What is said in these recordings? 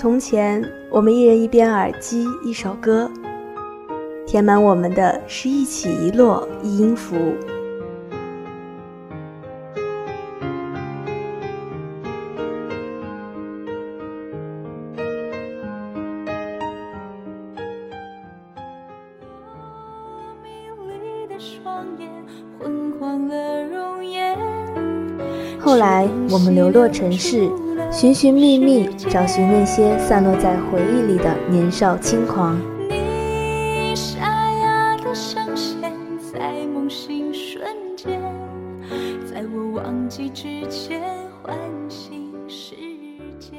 从前，我们一人一边耳机，一首歌，填满我们的是一起一落一音符。后来，我们流落城市。寻寻觅觅，找寻那些散落在回忆里的年少轻狂。你沙哑的声线，在梦醒瞬间，在我忘记之前唤醒世界。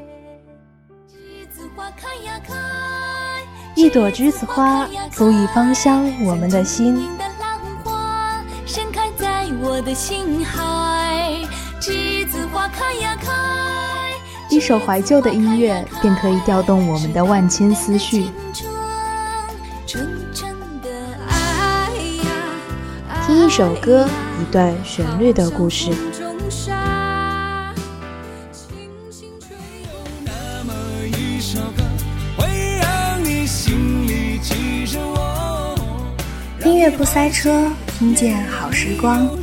栀子花开呀开，一朵栀子花足以芳香我们的心。盛开在我的心海，一首怀旧的音乐，便可以调动我们的万千思绪。听一首歌，一段旋律的故事。音乐不塞车，听见好时光。音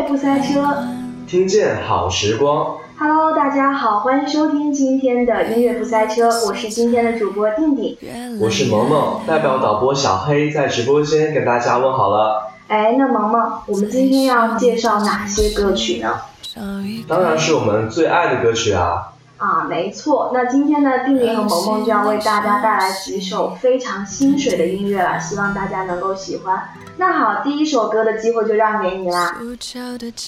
乐不塞车，听见好时光。Hello，大家好，欢迎收听今天的音乐不塞车，我是今天的主播定定，我是萌萌，代表导播小黑在直播间跟大家问好了。哎，那萌萌，我们今天要介绍哪些歌曲呢？当然是我们最爱的歌曲啊。啊，没错。那今天呢，丁丁和萌萌就要为大家带来几首非常心水的音乐了，希望大家能够喜欢。那好，第一首歌的机会就让给你啦。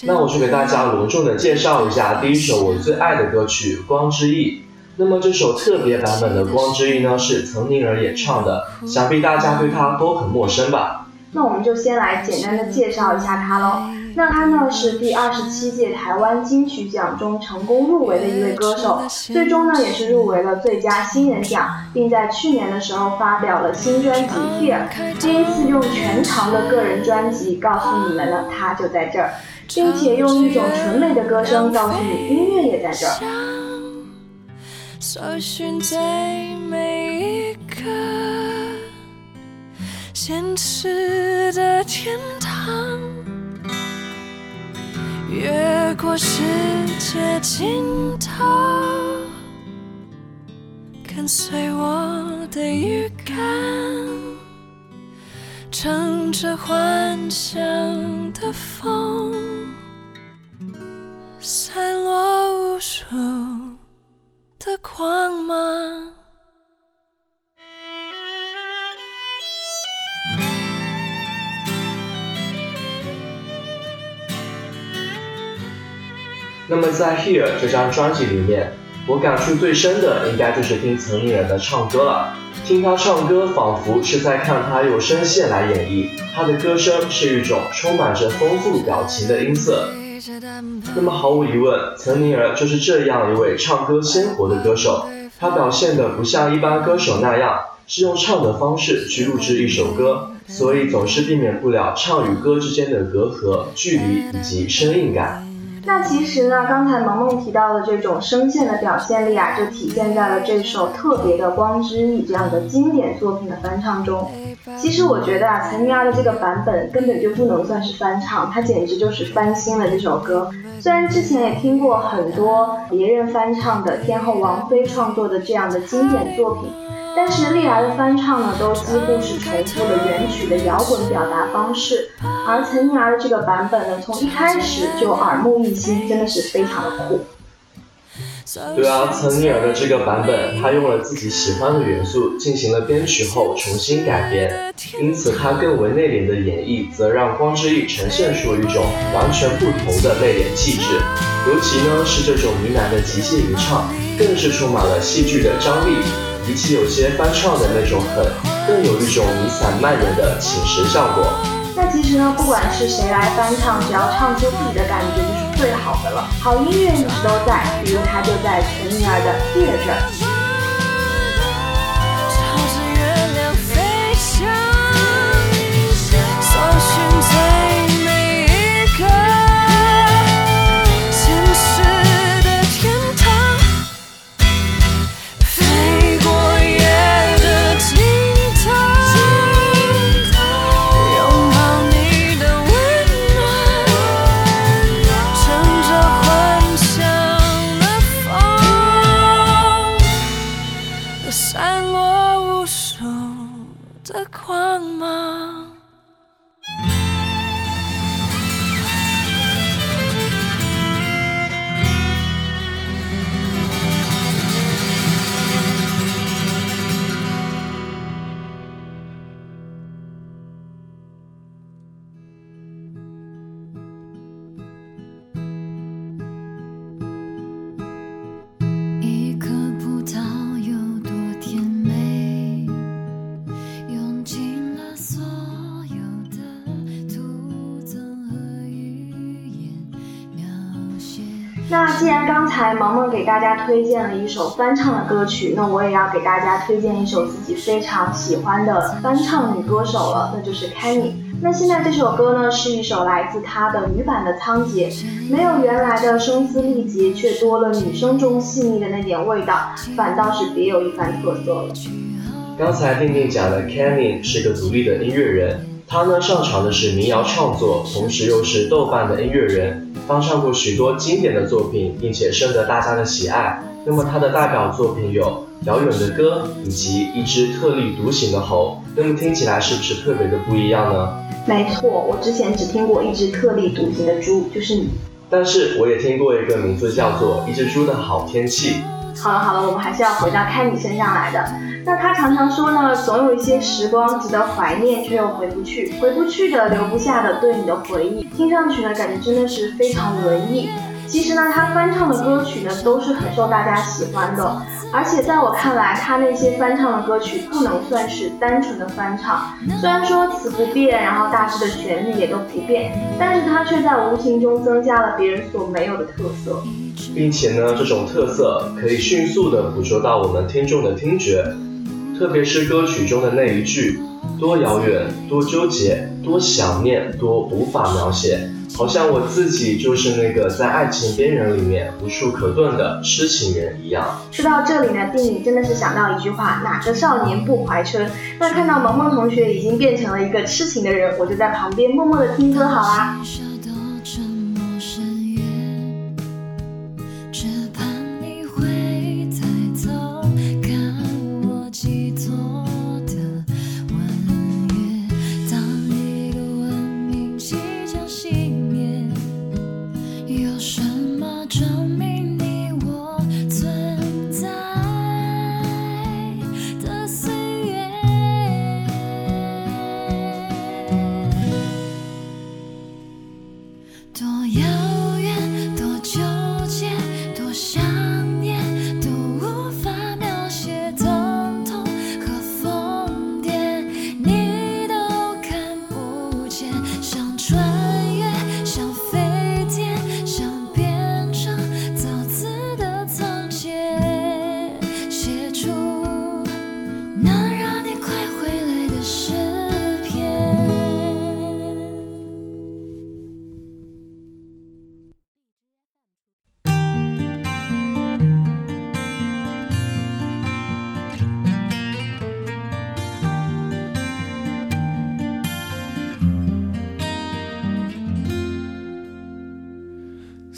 那我就给大家隆重的介绍一下第一首我最爱的歌曲《光之翼》。那么这首特别版本的《光之翼》呢，是岑宁儿演唱的，想必大家对她都很陌生吧？那我们就先来简单的介绍一下她喽。那他呢是第二十七届台湾金曲奖中成功入围的一位歌手，最终呢也是入围了最佳新人奖，并在去年的时候发表了新专辑《Here》，第一次用全长的个人专辑告诉你们呢他就在这儿，并且用一种纯美的歌声告诉你音乐也在这儿。越过世界尽头，跟随我的预感，乘着幻想的风，散落无数的光芒。那么在《Here》这张专辑里面，我感触最深的应该就是听岑宁儿的唱歌了。听她唱歌，仿佛是在看她用声线来演绎。她的歌声是一种充满着丰富表情的音色。那么毫无疑问，岑宁儿就是这样一位唱歌鲜活的歌手。她表现的不像一般歌手那样，是用唱的方式去录制一首歌，所以总是避免不了唱与歌之间的隔阂、距离以及生硬感。那其实呢，刚才萌萌提到的这种声线的表现力啊，就体现在了这首特别的《光之翼》这样的经典作品的翻唱中。其实我觉得啊，岑宁儿的这个版本根本就不能算是翻唱，它简直就是翻新了这首歌。虽然之前也听过很多别人翻唱的天后王菲创作的这样的经典作品。但是历来的翻唱呢，都几乎是重复了原曲的摇滚表达方式，而岑宁儿的这个版本呢，从一开始就耳目一新，真的是非常的酷。对啊，岑宁儿的这个版本，他用了自己喜欢的元素进行了编曲后重新改编，因此他更为内敛的演绎，则让光之翼呈现出一种完全不同的内敛气质。尤其呢是这种呢喃的极限吟唱，更是充满了戏剧的张力，比起有些翻唱的那种狠，更有一种弥散蔓延的侵蚀效果。那其实呢，不管是谁来翻唱，只要唱出自己的感觉，就是最好的了。好音乐一直都在，比如它就在岑宁儿的《戒指》。给大家推荐了一首翻唱的歌曲，那我也要给大家推荐一首自己非常喜欢的翻唱女歌手了，那就是 Kenny。那现在这首歌呢，是一首来自她的女版的《仓颉》，没有原来的声嘶力竭，却多了女声中细腻的那点味道，反倒是别有一番特色了。刚才定定讲的 Kenny 是个独立的音乐人，他呢上场的是民谣创作，同时又是豆瓣的音乐人。翻唱过许多经典的作品，并且深得大家的喜爱。那么他的代表作品有《遥远的歌》以及一只特立独行的猴。那么听起来是不是特别的不一样呢？没错，我之前只听过一只特立独行的猪，就是你。但是我也听过一个名字叫做《一只猪的好天气》。好了好了，我们还是要回到开你身上来的。那他常常说呢，总有一些时光值得怀念，却又回不去，回不去的，留不下的，对你的回忆，听上去呢，感觉真的是非常文艺。其实呢，他翻唱的歌曲呢，都是很受大家喜欢的。而且在我看来，他那些翻唱的歌曲不能算是单纯的翻唱，虽然说词不变，然后大致的旋律也都不变，但是他却在无形中增加了别人所没有的特色，并且呢，这种特色可以迅速的捕捉到我们听众的听觉。特别是歌曲中的那一句，多遥远，多纠结，多想念，多无法描写，好像我自己就是那个在爱情边缘里面无处可遁的痴情人一样。说到这里呢，电影真的是想到一句话：哪个少年不怀春？那看到萌萌同学已经变成了一个痴情的人，我就在旁边默默的听歌好啦。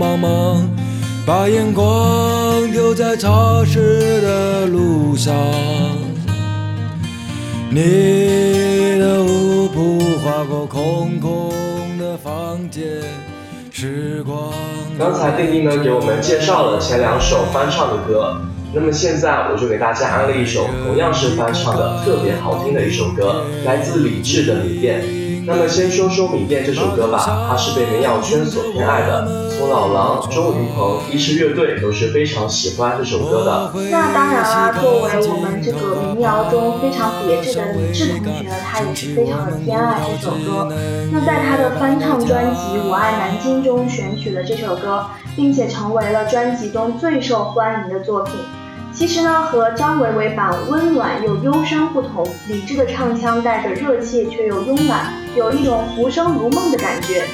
忙忙，把眼光丢在潮湿的路上。你的舞步划过空空的房间，时光。刚才丁丁呢给我们介绍了前两首翻唱的歌，那么现在我就给大家安利一首同样是翻唱的特别好听的一首歌，来自李志的《米店》。那么先说说《米店》这首歌吧，它是被民谣圈所偏爱的。从老狼、周云鹏、一支乐队都是非常喜欢这首歌的。那当然啦，作为我们这个民谣中非常别致的李志同学呢，他也是非常的偏爱这首歌。那在他的翻唱专辑《我爱南京》中选取了这首歌，并且成为了专辑中最受欢迎的作品。其实呢，和张伟伟版温暖又忧伤不同，李志的唱腔带着热切却又慵懒，有一种浮生如梦的感觉。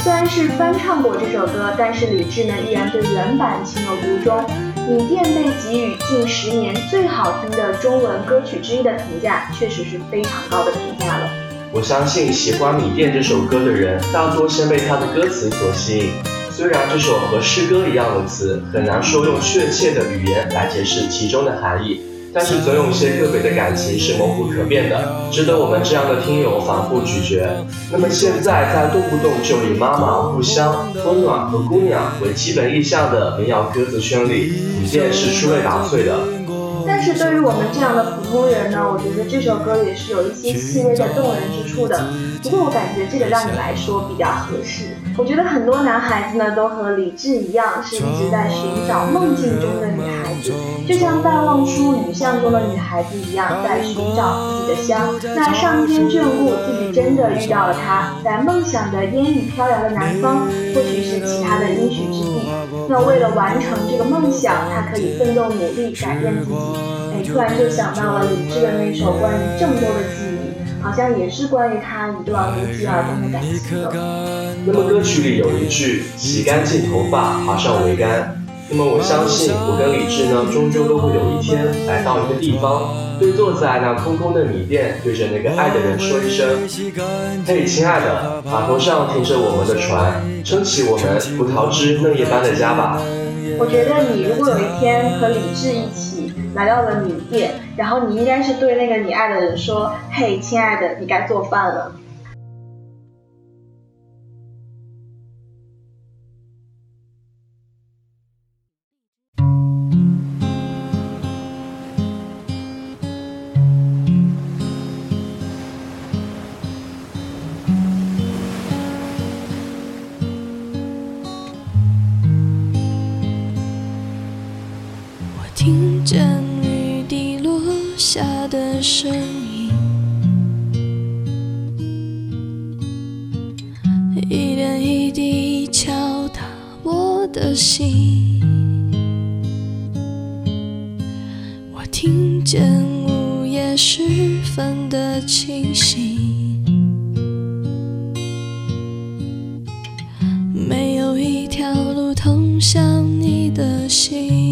虽然是翻唱过这首歌，但是李志呢依然对原版情有独钟。米店被给予近十年最好听的中文歌曲之一的评价，确实是非常高的评价了。我相信喜欢米店这首歌的人，大多先被它的歌词所吸引。虽然这首和诗歌一样的词，很难说用确切的语言来解释其中的含义。但是总有些个别的感情是模糊可辨的，值得我们这样的听友反复咀嚼。那么现在在动不动就以妈妈、故乡、温暖和姑娘为基本意象的民谣歌词圈里，你便是出类拔萃的。但是对于我们这样的普通人呢，我觉得这首歌也是有一些细微的动人之处的。不过我感觉这个让你来说比较合适。我觉得很多男孩子呢，都和李志一样，是一直在寻找梦境中的女孩子，就像《戴望舒雨巷》中的女孩子一样，在寻找自己的香。那上天眷顾自己，真的遇到了他，在梦想的烟雨飘摇的南方，或许是其他的应许之地。那为了完成这个梦想，他可以奋斗努力，改变自己。哎，突然就想到了李志的那首关于郑州的记忆。好像也是关于他一段无疾而终的感情的。那么歌曲里有一句“洗干净头发，爬上桅杆”。那么我相信，我跟李志呢，终究都会有一天来到一个地方，对坐在那空空的米店，对着那个爱的人说一声：“嘿，亲爱的，码头上停着我们的船，撑起我们葡萄枝嫩叶般的家吧。”我觉得你如果有一天和李志一起。来到了米店，然后你应该是对那个你爱的人说：“嘿，亲爱的，你该做饭了。”声音，一点一滴敲打我的心。我听见午夜时分的清醒，没有一条路通向你的心。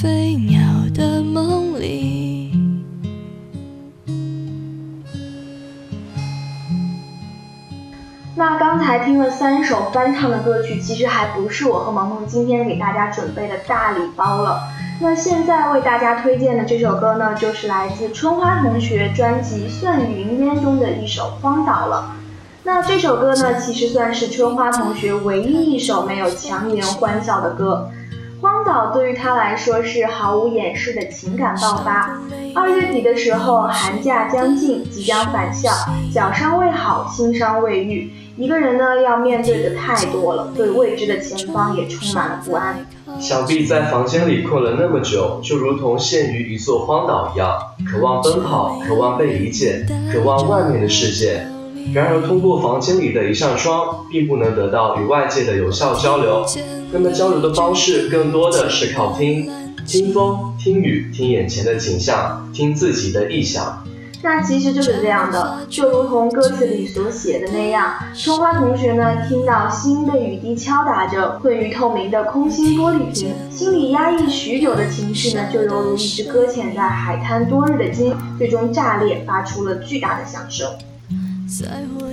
飞鸟的梦里。那刚才听了三首翻唱的歌曲，其实还不是我和萌萌今天给大家准备的大礼包了。那现在为大家推荐的这首歌呢，就是来自春花同学专辑《算云烟》中的一首《荒岛》了。那这首歌呢，其实算是春花同学唯一一首没有强颜欢笑的歌。荒岛对于他来说是毫无掩饰的情感爆发。二月底的时候，寒假将近，即将返校，脚伤未好，心伤未愈。一个人呢，要面对的太多了，对未知的前方也充满了不安。想必在房间里困了那么久，就如同陷于一座荒岛一样，渴望奔跑，渴望被理解，渴望外面的世界。然而，通过房间里的一扇窗，并不能得到与外界的有效交流。那么，交流的方式更多的是靠听，听风，听雨，听眼前的景象，听自己的臆想。那其实就是这样的，就如同歌词里所写的那样，春花同学呢，听到心被雨滴敲打着，困于透明的空心玻璃瓶，心里压抑许久的情绪呢，就犹如一只搁浅在海滩多日的鲸，最终炸裂，发出了巨大的响声。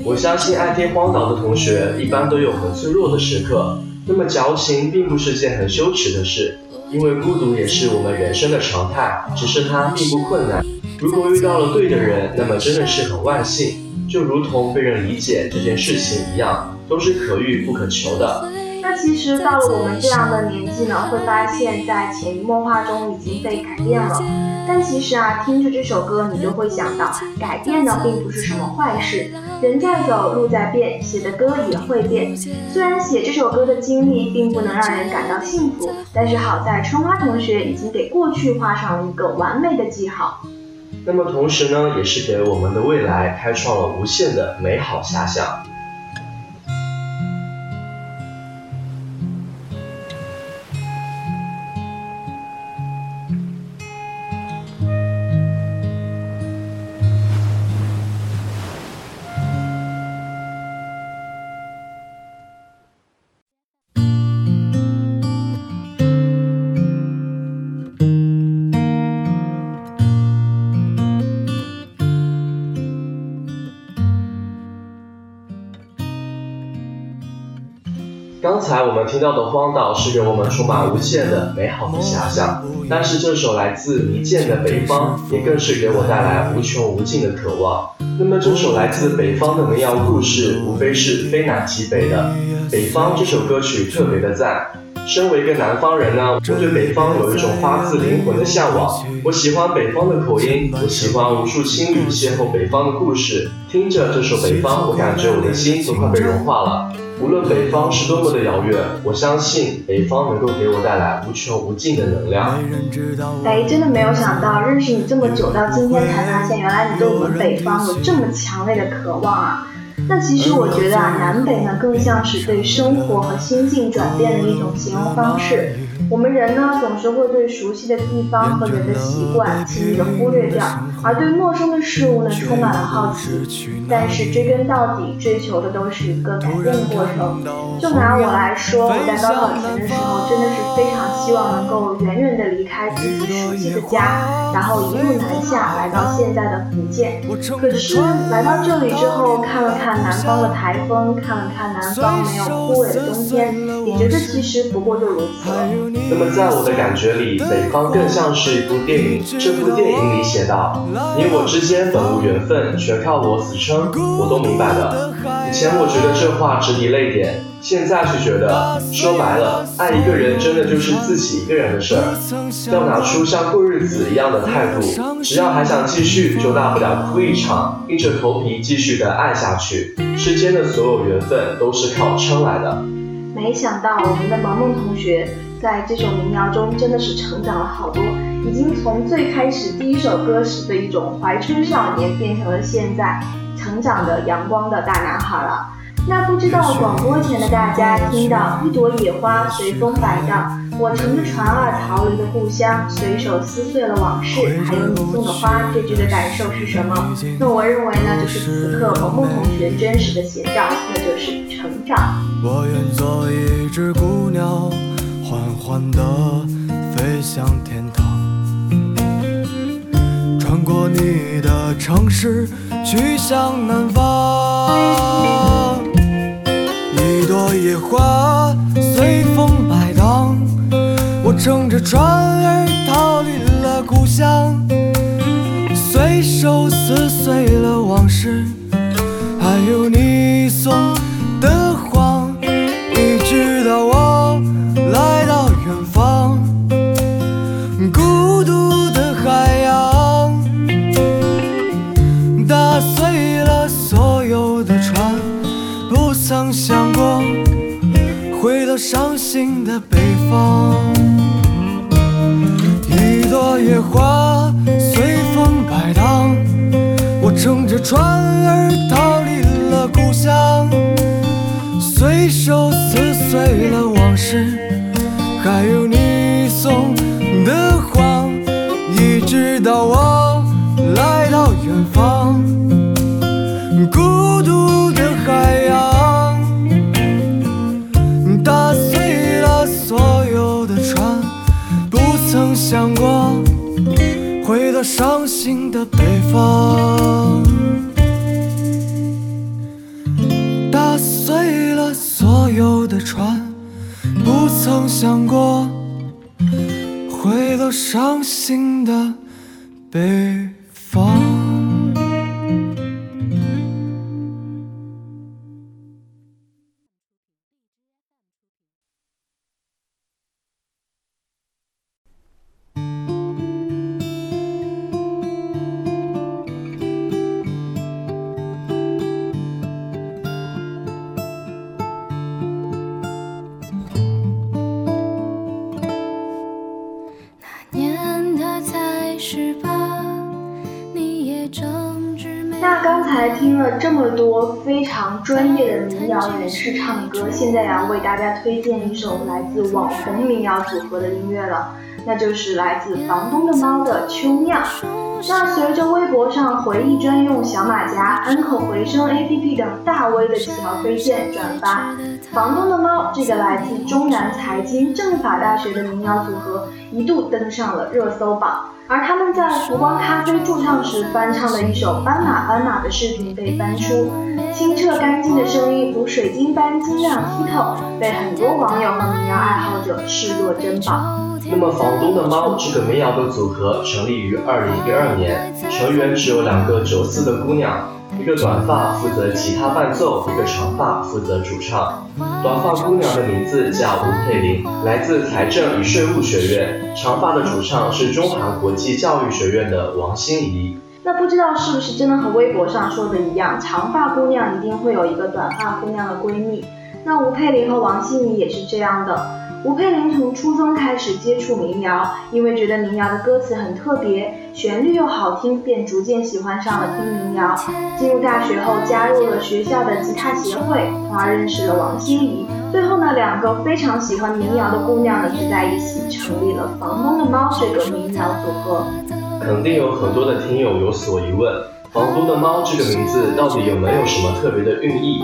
我相信爱听荒岛的同学，一般都有很脆弱的时刻，那么矫情并不是件很羞耻的事，因为孤独也是我们人生的常态，只是它并不困难。如果遇到了对的人，那么真的是很万幸，就如同被人理解这件事情一样，都是可遇不可求的。那其实到了我们这样的年纪呢，会发现，在潜移默化中已经被改变了。但其实啊，听着这首歌，你就会想到，改变呢并不是什么坏事。人在走，路在变，写的歌也会变。虽然写这首歌的经历并不能让人感到幸福，但是好在春花同学已经给过去画上了一个完美的记号。那么同时呢，也是给我们的未来开创了无限的美好遐想。刚才我们听到的《荒岛》是给我们充满无限的美好的遐想，但是这首来自迷剑的《北方》也更是给我带来无穷无尽的渴望。那么这首来自北方的民谣故事，无非是非南即北的。北方这首歌曲特别的赞。身为一个南方人呢，我对北方有一种发自灵魂的向往。我喜欢北方的口音，我喜欢无数情侣邂逅北方的故事。听着这首《北方》，我感觉我的心都快被融化了。无论北方是多么的遥远，我相信北方能够给我带来无穷无尽的能量。哎，真的没有想到，认识你这么久，到今天才发现，原来你对我们北方有这么强烈的渴望啊！那其实我觉得啊，南北呢更像是对生活和心境转变的一种形容方式。我们人呢，总是会对熟悉的地方和人的习惯轻易的忽略掉，而对陌生的事物呢，充满了好奇。但是追根到底，追求的都是一个改变的过程。就拿我来说，我在高考前的时候，真的是非常希望能够远远的离开自己熟悉的家，然后一路南下来到现在的福建。可是来到这里之后，看了看南方的台风，看了看南方没有枯萎的冬天，也觉得其实不过就如此了。那么在我的感觉里，北方更像是一部电影。这部电影里写道：“你我之间本无缘分，全靠我死撑。”我都明白了。以前我觉得这话直抵泪点，现在却觉得，说白了，爱一个人真的就是自己一个人的事儿。要拿出像过日子一样的态度，只要还想继续，就大不了哭一场，硬着头皮继续的爱下去。世间的所有缘分都是靠撑来的。没想到我们的萌萌同学。在这首民谣中，真的是成长了好多，已经从最开始第一首歌时的一种怀春少年，变成了现在成长的阳光的大男孩了。那不知道广播前的大家听到一朵野花随风摆荡，我乘着船儿逃离了故乡，随手撕碎了往事，还有你送的花，这句的感受是什么？那我认为呢，就是此刻萌萌同学真实的写照，那就是成长。我愿做一只孤鸟。缓缓地飞向天堂，穿过你的城市，去向南方。野花随风摆荡，我乘着船儿逃离了故乡，随手撕碎了往事，还有你伤心的北方。一朵野花随风摆荡，我乘着船儿逃离了故乡，随手撕碎了往事，还有你送的谎，一直到我来到远方，想过回到伤心的北方，打碎了所有的船，不曾想过回到伤心的北方。听了这么多非常专业的民谣人士唱歌，现在要为大家推荐一首来自网红民谣组合的音乐了，那就是来自房东的猫的《秋酿》。那随着微博上回忆专用小马甲、安可回声 APP 等大 V 的起条推荐转发，房东的猫这个来自中南财经政法大学的民谣组合一度登上了热搜榜。而他们在浮光咖啡驻唱时翻唱的一首《斑马斑马》的视频被翻出，清澈干净的声音如水晶般晶亮剔透，被很多网友和民谣爱好者视若珍宝。那么，房东的猫这个民谣的组合成立于二零一二年，成员只有两个九四的姑娘，一个短发负责吉他伴奏，一个长发负责主唱。短发姑娘的名字叫吴佩玲，来自财政与税务学院；长发的主唱是中韩国际教育学院的王心怡。那不知道是不是真的和微博上说的一样，长发姑娘一定会有一个短发姑娘的闺蜜。那吴佩玲和王心怡也是这样的。吴佩玲从初中开始接触民谣，因为觉得民谣的歌词很特别，旋律又好听，便逐渐喜欢上了听民谣。进入大学后，加入了学校的吉他协会，从而认识了王心怡。最后呢，两个非常喜欢民谣的姑娘呢，聚在一起，成立了房东的猫这个民谣组合。肯定有很多的听友有所疑问，房东的猫这个名字到底有没有什么特别的寓意？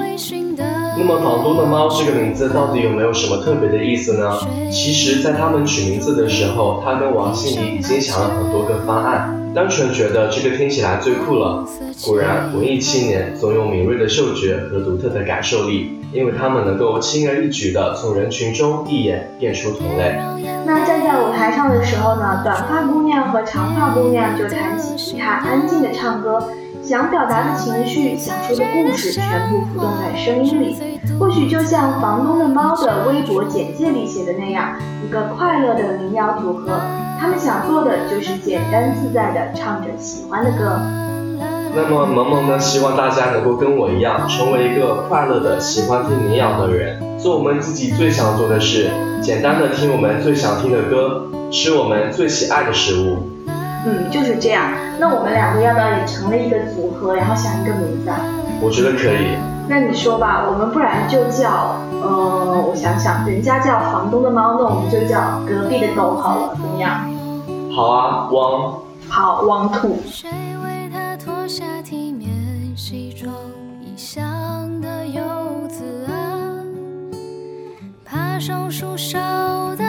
那么房东的猫这个名字到底有没有什么特别的意思呢？其实，在他们取名字的时候，他跟王心怡已经想了很多个方案，单纯觉得这个听起来最酷了。果然，文艺青年总有敏锐的嗅觉和独特的感受力，因为他们能够轻而易举地从人群中一眼辨出同类。那站在舞台上的时候呢，短发姑娘和长发姑娘就弹起吉他，安静地唱歌。想表达的情绪，想说的故事，全部浮动在声音里。或许就像房东的猫的微博简介里写的那样，一个快乐的民谣组合。他们想做的就是简单自在的唱着喜欢的歌。那么萌萌呢，希望大家能够跟我一样，成为一个快乐的喜欢听民谣的人，做我们自己最想做的事，简单的听我们最想听的歌，吃我们最喜爱的食物。嗯，就是这样。那我们两个要不要也成立一个组合，然后想一个名字啊？我觉得可以。那你说吧，我们不然就叫，呃，我想想，人家叫房东的猫，那我们就叫隔壁的狗好了，怎么样？好啊，汪。好，汪兔。谁为他脱下体面西装异乡的游子啊？爬上树梢的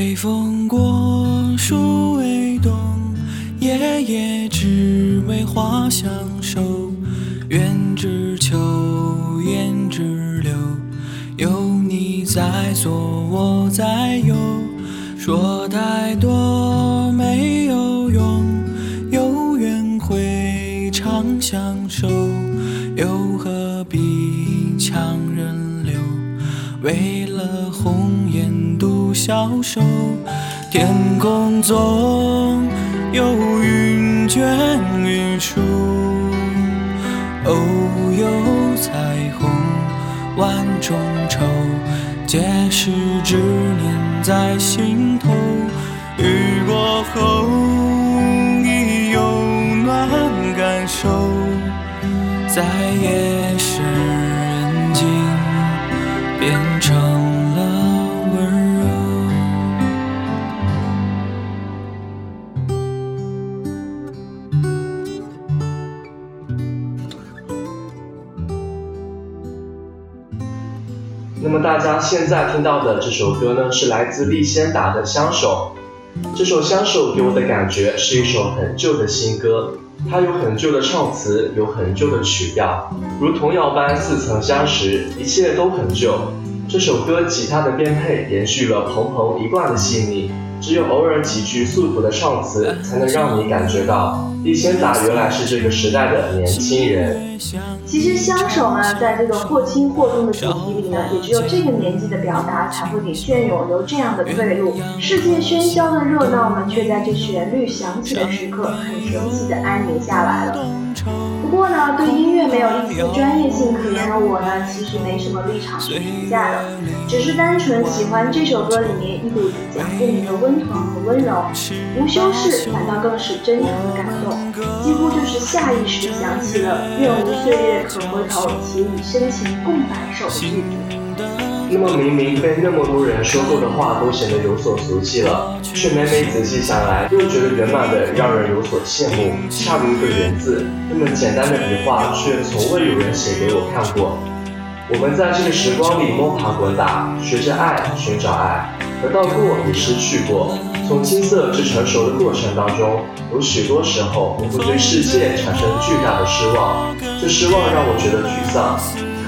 微风过，树微动，夜夜只为花香手，天空中有云卷云舒，偶有彩虹万种愁，皆是执念在心头。雨过后你有暖感受，在夜深人静变成现在听到的这首歌呢，是来自利先达的《相守》。这首《相守》给我的感觉是一首很旧的新歌，它有很旧的唱词，有很旧的曲调，如童谣般似曾相识，一切都很旧。这首歌吉他的编配延续了鹏鹏一贯的细腻，只有偶尔几句素朴的唱词，才能让你感觉到李先达原来是这个时代的年轻人。其实相守呢，在这个或轻或重的主题里呢，也只有这个年纪的表达才会给隽永留这样的退路。世界喧嚣的热闹呢，却在这旋律响起的时刻，很神奇的安宁下来了。不过呢，对音乐没有一丝专业性可言的我呢，其实没什么立场去评价的，只是单纯喜欢这首歌里面一股子讲不明的温暖和温柔，无修饰，反倒更是真诚的感动，几乎就是下意识想起了“愿无岁月可回头，且以深情共白首”的句子。那么明明被那么多人说过的话都显得有所俗气了，却每每仔细想来，又觉得圆满的让人有所羡慕。恰如一个“缘”字，那么简单的笔画，却从未有人写给我看过。我们在这个时光里摸爬滚打，学着爱，寻找爱，得到过也失去过。从青涩至成熟的过程当中，有许多时候我会对世界产生巨大的失望，这失望让我觉得沮丧。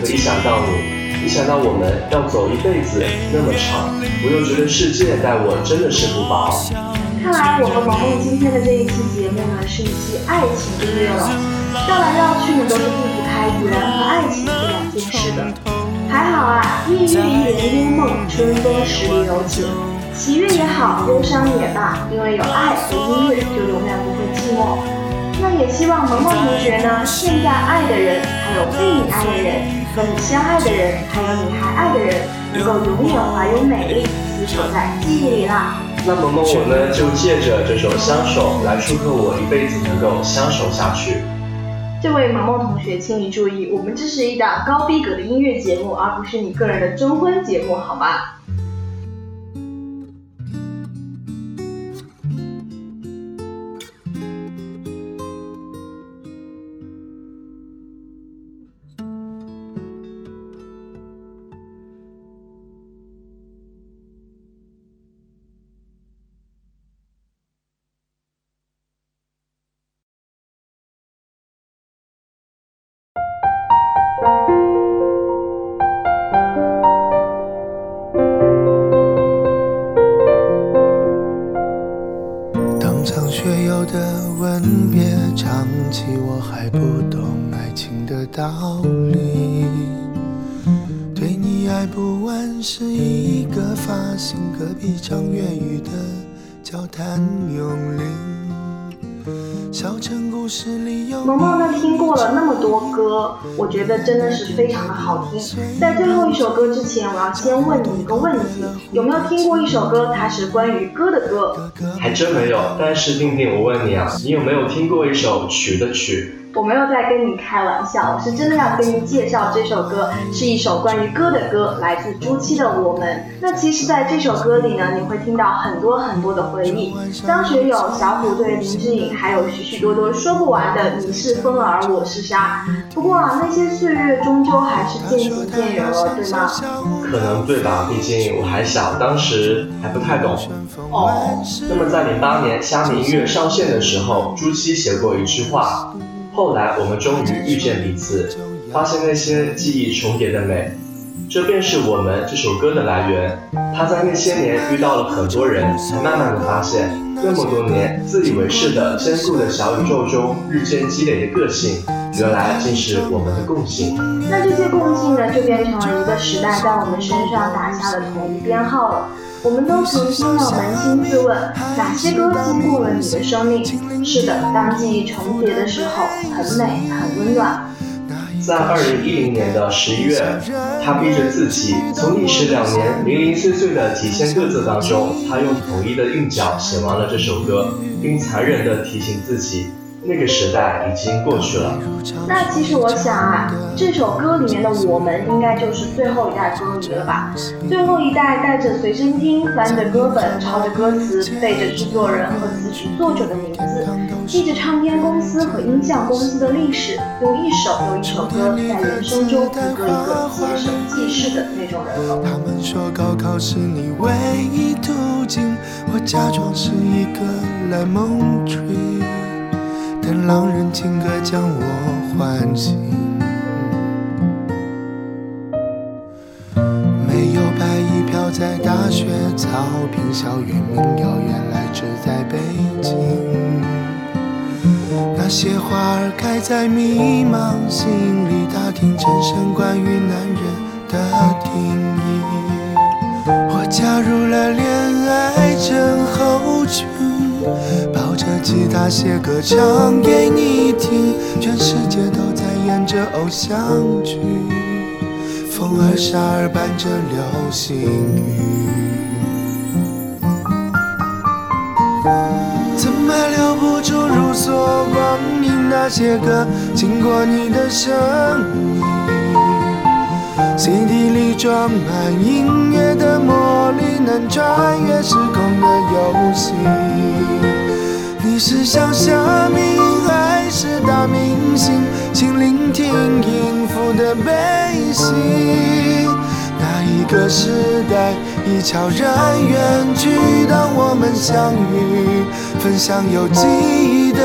可一想到你，一想到我们要走一辈子那么长，我又觉得世界待我真的是不薄。看来我和萌萌今天的这一期节目呢，是一期爱情音乐了，绕来绕去呢都是避不开缘和爱情这两件事的。还好啊，夜月一帘幽梦，春风十里柔情。喜悦也好，忧伤也罢，因为有爱和音乐，就永远不会寂寞。那也希望萌萌同学呢，现在爱的人，还有被你爱的人，和你相爱的人，还有你还爱的人，能够永远怀有美丽，厮守在记忆里啦。那么么我呢，就借着这首《相守》来祝贺我一辈子能够相守下去。这位萌萌同学，请你注意，我们这是一档高逼格的音乐节目，而不是你个人的征婚节目，好吗？萌萌呢听过了那么多歌，我觉得真的是非常的好听。在最后一首歌之前，我要先问你一个问题：有没有听过一首歌，它是关于歌的歌？还真没有。但是定定，我问你啊，你有没有听过一首曲的曲？我没有在跟你开玩笑，我是真的要跟你介绍这首歌，是一首关于歌的歌，来自朱七的《我们》。那其实，在这首歌里呢，你会听到很多很多的回忆，张学友、小虎队、林志颖，还有许许多多说不完的“你是风儿，我是沙”。不过啊，那些岁月终究还是渐行渐远了，对吗？可能对吧？毕竟我还小，当时还不太懂。哦。那么在零八年虾米音乐上线的时候，朱七写过一句话。后来我们终于遇见彼此，发现那些记忆重叠的美，这便是我们这首歌的来源。他在那些年遇到了很多人，才慢慢的发现，那么多年自以为是的坚固的小宇宙中日渐积累的个性，原来竟是我们的共性。那这些共性呢，就变成了一个时代在我们身上打下的统一编号了。我们都曾经要扪心自问，哪些歌经过了你的生命？是的，当记忆重叠的时候，很美，很温暖。在二零一零年的十一月，他逼着自己从历时两年零零碎碎的几千个字当中，他用统一的韵脚写完了这首歌，并残忍地提醒自己。那个时代已经过去了。那其实我想啊，这首歌里面的我们应该就是最后一代歌迷了吧？最后一代带着随身听，翻着歌本，抄着歌词，背着制作人和词曲作者的名字，记着唱片公司和音像公司的历史，用一首又一首歌在人生中一个一个写手记事的那种人了。他们说高考是你唯一途径，我假装是一个蓝梦 tree。等浪人情歌将我唤醒，没有白衣飘在大雪草坪，校园民谣原来只在北京。那些花儿开在迷茫心里，打听真身关于男人的定义。我加入了恋爱症。吉他写歌唱给你听，全世界都在演着偶像剧，风儿沙儿伴着流星雨。怎么留不住如梭光阴？那些歌经过你的声音，CD 里装满音乐的魔力，能穿越时空的游戏。是小虾米还是大明星？请聆听音符的悲喜。那一个时代已悄然远去？当我们相遇，分享有记忆的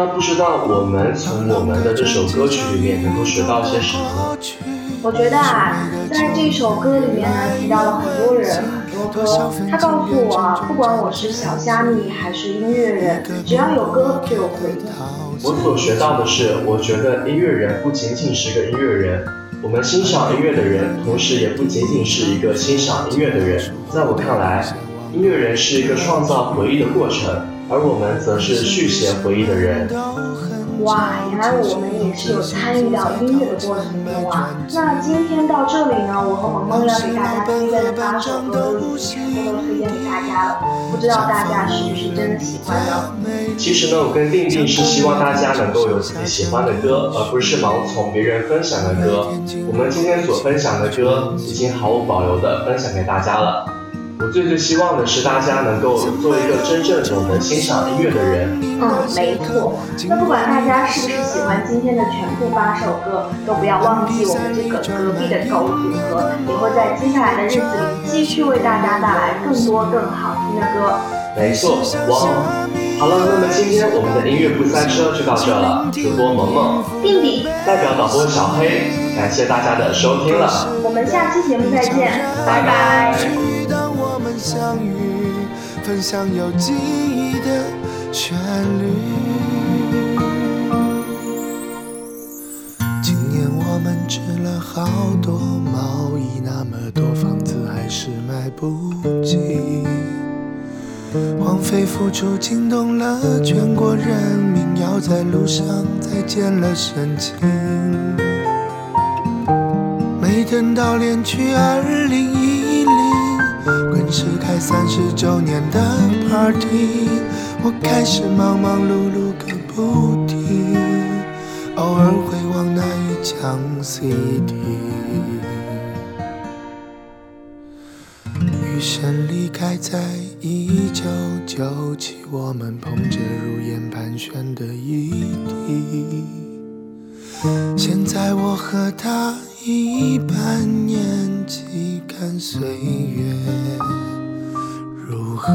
那不知道我们从我们的这首歌曲里面能够学到些什么呢？我觉得啊，在这首歌里面呢，提到了很多人、很多歌。他告诉我啊，不管我是小虾米还是音乐人，只要有歌就有回忆。我所学到的是，我觉得音乐人不仅仅是个音乐人，我们欣赏音乐的人，同时也不仅仅是一个欣赏音乐的人。在我看来，音乐人是一个创造回忆的过程。而我们则是续写回忆的人。哇，原来我们也是有参与到音乐的过程中啊！那今天到这里呢，我和萌萌要给大家推荐的八首歌都已经全部都推荐给大家了，不知道大家是不是真的喜欢呢？其实呢，我跟定定是希望大家能够有自己喜欢的歌，而不是盲从别人分享的歌。我们今天所分享的歌，已经毫无保留的分享给大家了。我最最希望的是大家能够做一个真正懂得欣赏音乐的人。嗯，没错。那不管大家是不是喜欢今天的全部八首歌，都不要忘记我们这个隔壁的狗组合，也会在接下来的日子里继续为大家带来更多更好听的歌。没错，哇。好了，那么今天我们的音乐不塞车就到这了。主播萌萌，弟弟，代表导播小黑，感谢大家的收听了。我们下期节目再见，拜拜。相遇，分享有记忆的旋律。今年我们织了好多毛衣，那么多房子还是买不起。荒废付出惊动了全国人民，要在路上再见了深情。没等到连去二零是，开三十周年的 party，我开始忙忙碌碌个不停，偶尔回望那一张 CD。余生离开在一九九七，我们捧着如烟盘旋的一滴。现在我和他一般年细看岁月如何